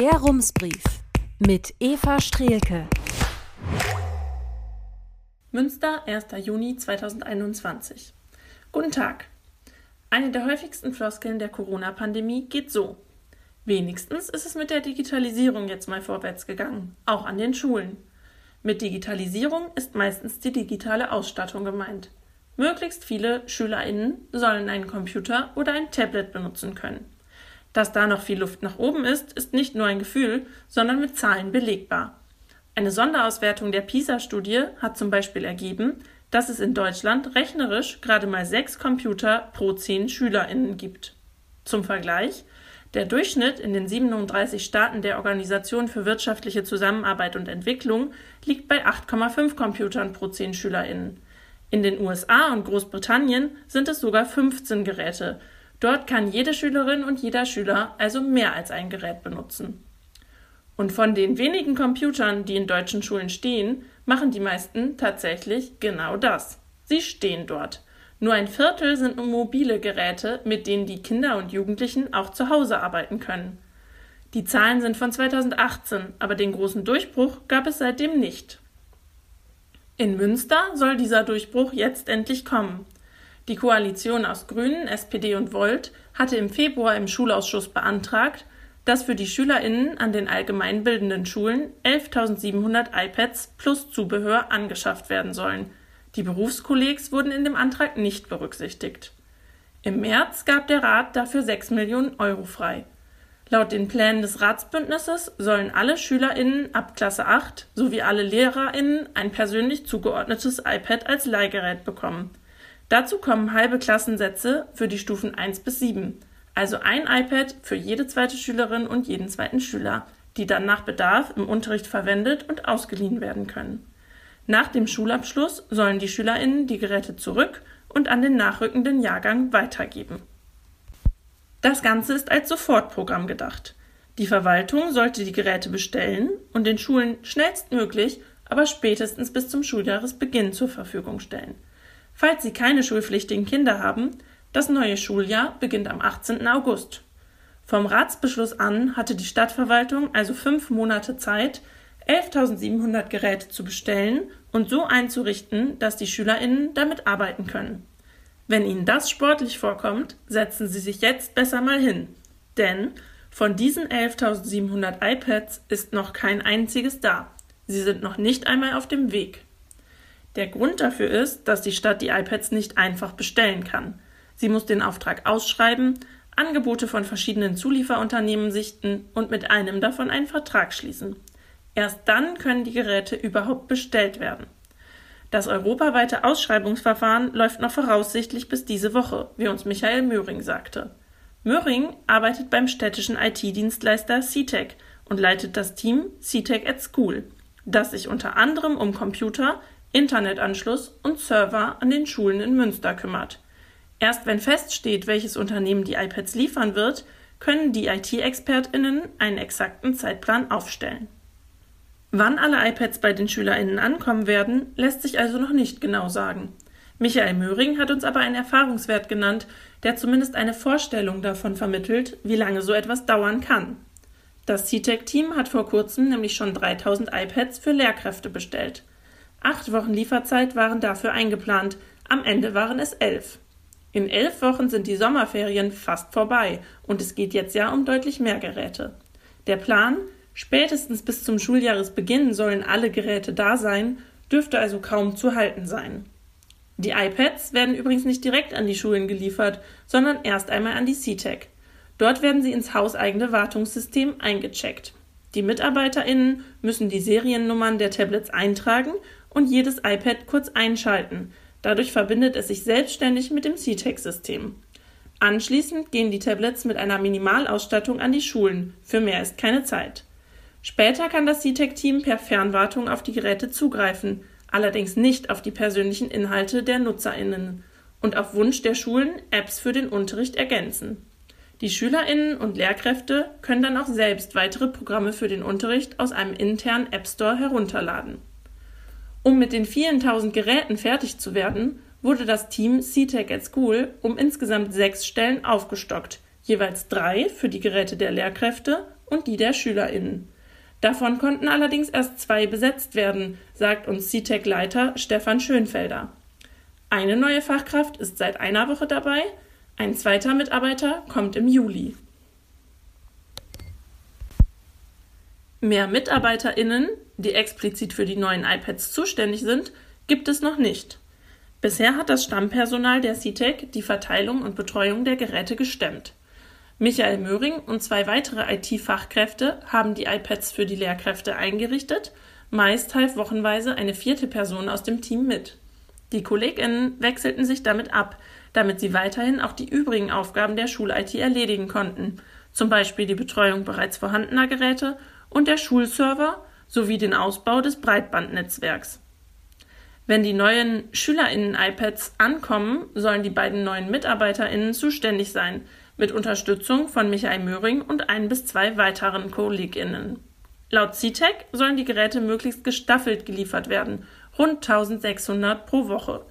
Der Rumsbrief mit Eva Strehlke. Münster, 1. Juni 2021. Guten Tag. Eine der häufigsten Floskeln der Corona-Pandemie geht so. Wenigstens ist es mit der Digitalisierung jetzt mal vorwärts gegangen, auch an den Schulen. Mit Digitalisierung ist meistens die digitale Ausstattung gemeint. Möglichst viele SchülerInnen sollen einen Computer oder ein Tablet benutzen können. Dass da noch viel Luft nach oben ist, ist nicht nur ein Gefühl, sondern mit Zahlen belegbar. Eine Sonderauswertung der PISA-Studie hat zum Beispiel ergeben, dass es in Deutschland rechnerisch gerade mal sechs Computer pro zehn SchülerInnen gibt. Zum Vergleich, der Durchschnitt in den 37 Staaten der Organisation für wirtschaftliche Zusammenarbeit und Entwicklung liegt bei 8,5 Computern pro zehn SchülerInnen. In den USA und Großbritannien sind es sogar 15 Geräte. Dort kann jede Schülerin und jeder Schüler also mehr als ein Gerät benutzen. Und von den wenigen Computern, die in deutschen Schulen stehen, machen die meisten tatsächlich genau das. Sie stehen dort. Nur ein Viertel sind mobile Geräte, mit denen die Kinder und Jugendlichen auch zu Hause arbeiten können. Die Zahlen sind von 2018, aber den großen Durchbruch gab es seitdem nicht. In Münster soll dieser Durchbruch jetzt endlich kommen. Die Koalition aus Grünen, SPD und Volt hatte im Februar im Schulausschuss beantragt, dass für die SchülerInnen an den allgemeinbildenden Schulen 11.700 iPads plus Zubehör angeschafft werden sollen. Die Berufskollegs wurden in dem Antrag nicht berücksichtigt. Im März gab der Rat dafür 6 Millionen Euro frei. Laut den Plänen des Ratsbündnisses sollen alle SchülerInnen ab Klasse 8 sowie alle LehrerInnen ein persönlich zugeordnetes iPad als Leihgerät bekommen. Dazu kommen halbe Klassensätze für die Stufen 1 bis 7 also ein iPad für jede zweite Schülerin und jeden zweiten Schüler, die dann nach Bedarf im Unterricht verwendet und ausgeliehen werden können. Nach dem Schulabschluss sollen die SchülerInnen die Geräte zurück und an den nachrückenden Jahrgang weitergeben. Das Ganze ist als Sofortprogramm gedacht. Die Verwaltung sollte die Geräte bestellen und den Schulen schnellstmöglich, aber spätestens bis zum Schuljahresbeginn zur Verfügung stellen. Falls sie keine schulpflichtigen Kinder haben, das neue Schuljahr beginnt am 18. August. Vom Ratsbeschluss an hatte die Stadtverwaltung also fünf Monate Zeit, 11.700 Geräte zu bestellen und so einzurichten, dass die SchülerInnen damit arbeiten können. Wenn Ihnen das sportlich vorkommt, setzen Sie sich jetzt besser mal hin. Denn von diesen 11.700 iPads ist noch kein einziges da. Sie sind noch nicht einmal auf dem Weg. Der Grund dafür ist, dass die Stadt die iPads nicht einfach bestellen kann. Sie muss den Auftrag ausschreiben, Angebote von verschiedenen Zulieferunternehmen sichten und mit einem davon einen Vertrag schließen. Erst dann können die Geräte überhaupt bestellt werden. Das europaweite Ausschreibungsverfahren läuft noch voraussichtlich bis diese Woche, wie uns Michael Möhring sagte. Möhring arbeitet beim städtischen IT-Dienstleister CTEC und leitet das Team CTEC at School, das sich unter anderem um Computer, Internetanschluss und Server an den Schulen in Münster kümmert. Erst wenn feststeht, welches Unternehmen die iPads liefern wird, können die IT-ExpertInnen einen exakten Zeitplan aufstellen. Wann alle iPads bei den SchülerInnen ankommen werden, lässt sich also noch nicht genau sagen. Michael Möhring hat uns aber einen Erfahrungswert genannt, der zumindest eine Vorstellung davon vermittelt, wie lange so etwas dauern kann. Das CTEC-Team hat vor kurzem nämlich schon 3000 iPads für Lehrkräfte bestellt. Acht Wochen Lieferzeit waren dafür eingeplant, am Ende waren es elf. In elf Wochen sind die Sommerferien fast vorbei und es geht jetzt ja um deutlich mehr Geräte. Der Plan, spätestens bis zum Schuljahresbeginn sollen alle Geräte da sein, dürfte also kaum zu halten sein. Die iPads werden übrigens nicht direkt an die Schulen geliefert, sondern erst einmal an die CTEC. Dort werden sie ins hauseigene Wartungssystem eingecheckt. Die MitarbeiterInnen müssen die Seriennummern der Tablets eintragen und jedes iPad kurz einschalten, Dadurch verbindet es sich selbstständig mit dem CTEC-System. Anschließend gehen die Tablets mit einer Minimalausstattung an die Schulen. Für mehr ist keine Zeit. Später kann das CTEC-Team per Fernwartung auf die Geräte zugreifen, allerdings nicht auf die persönlichen Inhalte der NutzerInnen und auf Wunsch der Schulen Apps für den Unterricht ergänzen. Die SchülerInnen und Lehrkräfte können dann auch selbst weitere Programme für den Unterricht aus einem internen App Store herunterladen. Um mit den vielen tausend Geräten fertig zu werden, wurde das Team CTEC at School um insgesamt sechs Stellen aufgestockt, jeweils drei für die Geräte der Lehrkräfte und die der SchülerInnen. Davon konnten allerdings erst zwei besetzt werden, sagt uns CTEC-Leiter Stefan Schönfelder. Eine neue Fachkraft ist seit einer Woche dabei, ein zweiter Mitarbeiter kommt im Juli. Mehr MitarbeiterInnen, die explizit für die neuen iPads zuständig sind, gibt es noch nicht. Bisher hat das Stammpersonal der CTEC die Verteilung und Betreuung der Geräte gestemmt. Michael Möhring und zwei weitere IT-Fachkräfte haben die iPads für die Lehrkräfte eingerichtet. Meist half wochenweise eine vierte Person aus dem Team mit. Die KollegInnen wechselten sich damit ab, damit sie weiterhin auch die übrigen Aufgaben der Schul-IT erledigen konnten, zum Beispiel die Betreuung bereits vorhandener Geräte und der Schulserver sowie den Ausbau des Breitbandnetzwerks. Wenn die neuen SchülerInnen-iPads ankommen, sollen die beiden neuen MitarbeiterInnen zuständig sein, mit Unterstützung von Michael Möhring und ein bis zwei weiteren KollegInnen. Laut CTEC sollen die Geräte möglichst gestaffelt geliefert werden, rund 1600 pro Woche.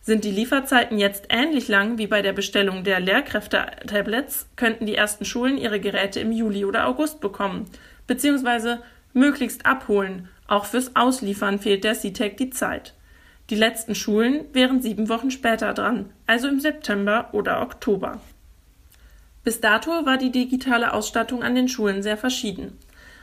Sind die Lieferzeiten jetzt ähnlich lang wie bei der Bestellung der Lehrkräfte-Tablets, könnten die ersten Schulen ihre Geräte im Juli oder August bekommen, beziehungsweise möglichst abholen. Auch fürs Ausliefern fehlt der CTEC die Zeit. Die letzten Schulen wären sieben Wochen später dran, also im September oder Oktober. Bis dato war die digitale Ausstattung an den Schulen sehr verschieden.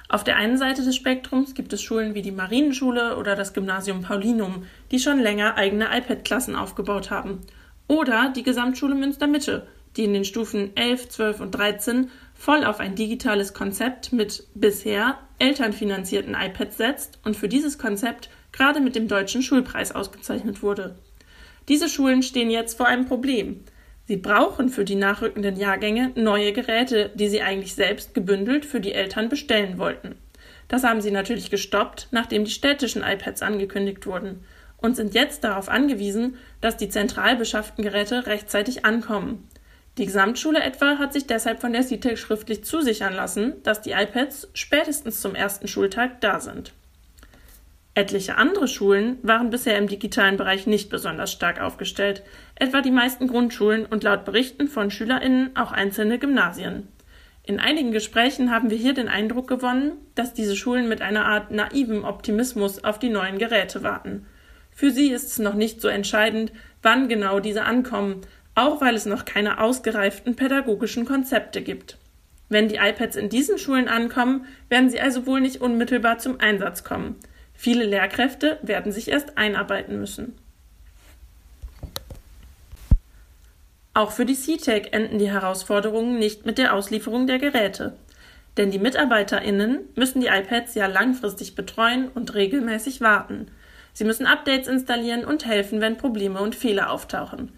Auf der einen Seite des Spektrums gibt es Schulen wie die Marienschule oder das Gymnasium Paulinum, die schon länger eigene iPad-Klassen aufgebaut haben. Oder die Gesamtschule Münster Mitte, die in den Stufen 11, 12 und 13 voll auf ein digitales Konzept mit bisher elternfinanzierten iPads setzt und für dieses Konzept gerade mit dem Deutschen Schulpreis ausgezeichnet wurde. Diese Schulen stehen jetzt vor einem Problem. Sie brauchen für die nachrückenden Jahrgänge neue Geräte, die sie eigentlich selbst gebündelt für die Eltern bestellen wollten. Das haben sie natürlich gestoppt, nachdem die städtischen iPads angekündigt wurden und sind jetzt darauf angewiesen, dass die zentral beschafften Geräte rechtzeitig ankommen. Die Gesamtschule etwa hat sich deshalb von der CITEC schriftlich zusichern lassen, dass die iPads spätestens zum ersten Schultag da sind. Etliche andere Schulen waren bisher im digitalen Bereich nicht besonders stark aufgestellt, etwa die meisten Grundschulen und laut Berichten von Schülerinnen auch einzelne Gymnasien. In einigen Gesprächen haben wir hier den Eindruck gewonnen, dass diese Schulen mit einer Art naivem Optimismus auf die neuen Geräte warten. Für sie ist es noch nicht so entscheidend, wann genau diese ankommen, auch weil es noch keine ausgereiften pädagogischen Konzepte gibt. Wenn die iPads in diesen Schulen ankommen, werden sie also wohl nicht unmittelbar zum Einsatz kommen. Viele Lehrkräfte werden sich erst einarbeiten müssen. Auch für die CTEC enden die Herausforderungen nicht mit der Auslieferung der Geräte. Denn die MitarbeiterInnen müssen die iPads ja langfristig betreuen und regelmäßig warten. Sie müssen Updates installieren und helfen, wenn Probleme und Fehler auftauchen.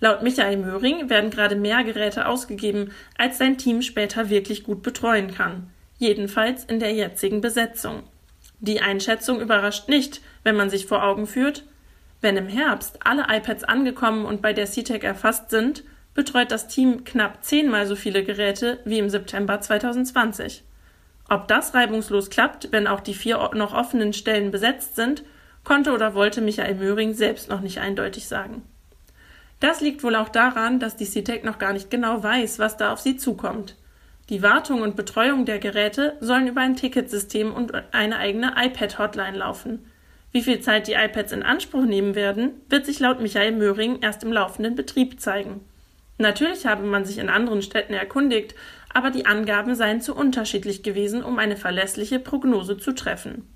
Laut Michael Möhring werden gerade mehr Geräte ausgegeben, als sein Team später wirklich gut betreuen kann. Jedenfalls in der jetzigen Besetzung. Die Einschätzung überrascht nicht, wenn man sich vor Augen führt, wenn im Herbst alle iPads angekommen und bei der CTEC erfasst sind, betreut das Team knapp zehnmal so viele Geräte wie im September 2020. Ob das reibungslos klappt, wenn auch die vier noch offenen Stellen besetzt sind, konnte oder wollte Michael Möhring selbst noch nicht eindeutig sagen. Das liegt wohl auch daran, dass die CTEC noch gar nicht genau weiß, was da auf sie zukommt. Die Wartung und Betreuung der Geräte sollen über ein Ticketsystem und eine eigene iPad-Hotline laufen. Wie viel Zeit die iPads in Anspruch nehmen werden, wird sich laut Michael Möhring erst im laufenden Betrieb zeigen. Natürlich habe man sich in anderen Städten erkundigt, aber die Angaben seien zu unterschiedlich gewesen, um eine verlässliche Prognose zu treffen.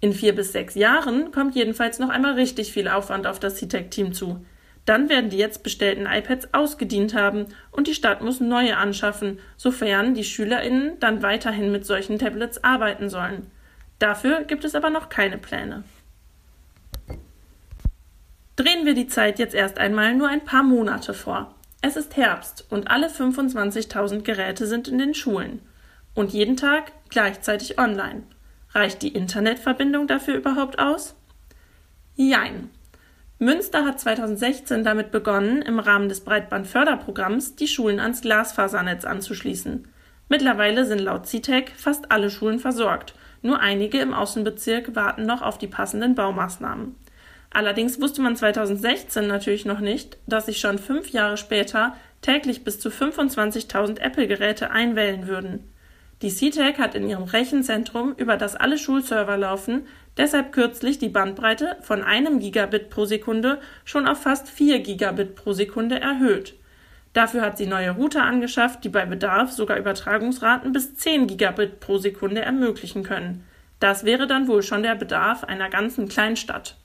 In vier bis sechs Jahren kommt jedenfalls noch einmal richtig viel Aufwand auf das CTEC-Team zu. Dann werden die jetzt bestellten iPads ausgedient haben und die Stadt muss neue anschaffen, sofern die SchülerInnen dann weiterhin mit solchen Tablets arbeiten sollen. Dafür gibt es aber noch keine Pläne. Drehen wir die Zeit jetzt erst einmal nur ein paar Monate vor. Es ist Herbst und alle 25.000 Geräte sind in den Schulen. Und jeden Tag gleichzeitig online. Reicht die Internetverbindung dafür überhaupt aus? Jein. Münster hat 2016 damit begonnen, im Rahmen des Breitbandförderprogramms die Schulen ans Glasfasernetz anzuschließen. Mittlerweile sind laut CITEC fast alle Schulen versorgt. Nur einige im Außenbezirk warten noch auf die passenden Baumaßnahmen. Allerdings wusste man 2016 natürlich noch nicht, dass sich schon fünf Jahre später täglich bis zu 25.000 Apple-Geräte einwählen würden. Die CTEC hat in ihrem Rechenzentrum, über das alle Schulserver laufen, deshalb kürzlich die Bandbreite von einem Gigabit pro Sekunde schon auf fast 4 Gigabit pro Sekunde erhöht. Dafür hat sie neue Router angeschafft, die bei Bedarf sogar Übertragungsraten bis 10 Gigabit pro Sekunde ermöglichen können. Das wäre dann wohl schon der Bedarf einer ganzen Kleinstadt.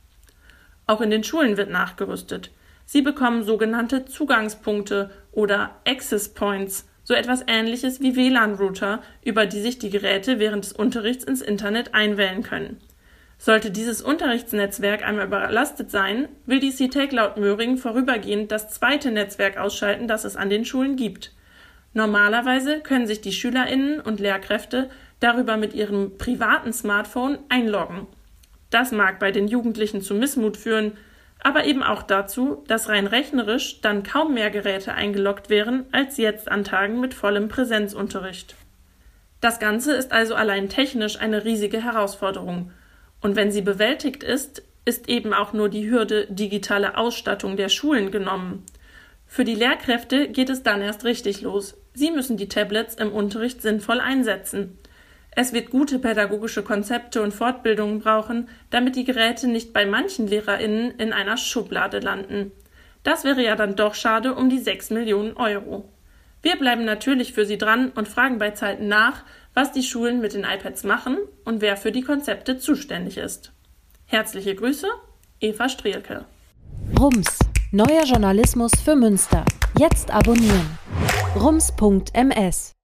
Auch in den Schulen wird nachgerüstet. Sie bekommen sogenannte Zugangspunkte oder Access Points, so etwas ähnliches wie WLAN-Router, über die sich die Geräte während des Unterrichts ins Internet einwählen können. Sollte dieses Unterrichtsnetzwerk einmal überlastet sein, will die CTEC laut Möhring vorübergehend das zweite Netzwerk ausschalten, das es an den Schulen gibt. Normalerweise können sich die SchülerInnen und Lehrkräfte darüber mit ihrem privaten Smartphone einloggen. Das mag bei den Jugendlichen zu Missmut führen, aber eben auch dazu, dass rein rechnerisch dann kaum mehr Geräte eingeloggt wären als jetzt an Tagen mit vollem Präsenzunterricht. Das Ganze ist also allein technisch eine riesige Herausforderung. Und wenn sie bewältigt ist, ist eben auch nur die Hürde digitale Ausstattung der Schulen genommen. Für die Lehrkräfte geht es dann erst richtig los. Sie müssen die Tablets im Unterricht sinnvoll einsetzen. Es wird gute pädagogische Konzepte und Fortbildungen brauchen, damit die Geräte nicht bei manchen LehrerInnen in einer Schublade landen. Das wäre ja dann doch schade um die 6 Millionen Euro. Wir bleiben natürlich für Sie dran und fragen bei Zeiten nach, was die Schulen mit den iPads machen und wer für die Konzepte zuständig ist. Herzliche Grüße, Eva Strielke. Rums, neuer Journalismus für Münster. Jetzt abonnieren. rums.ms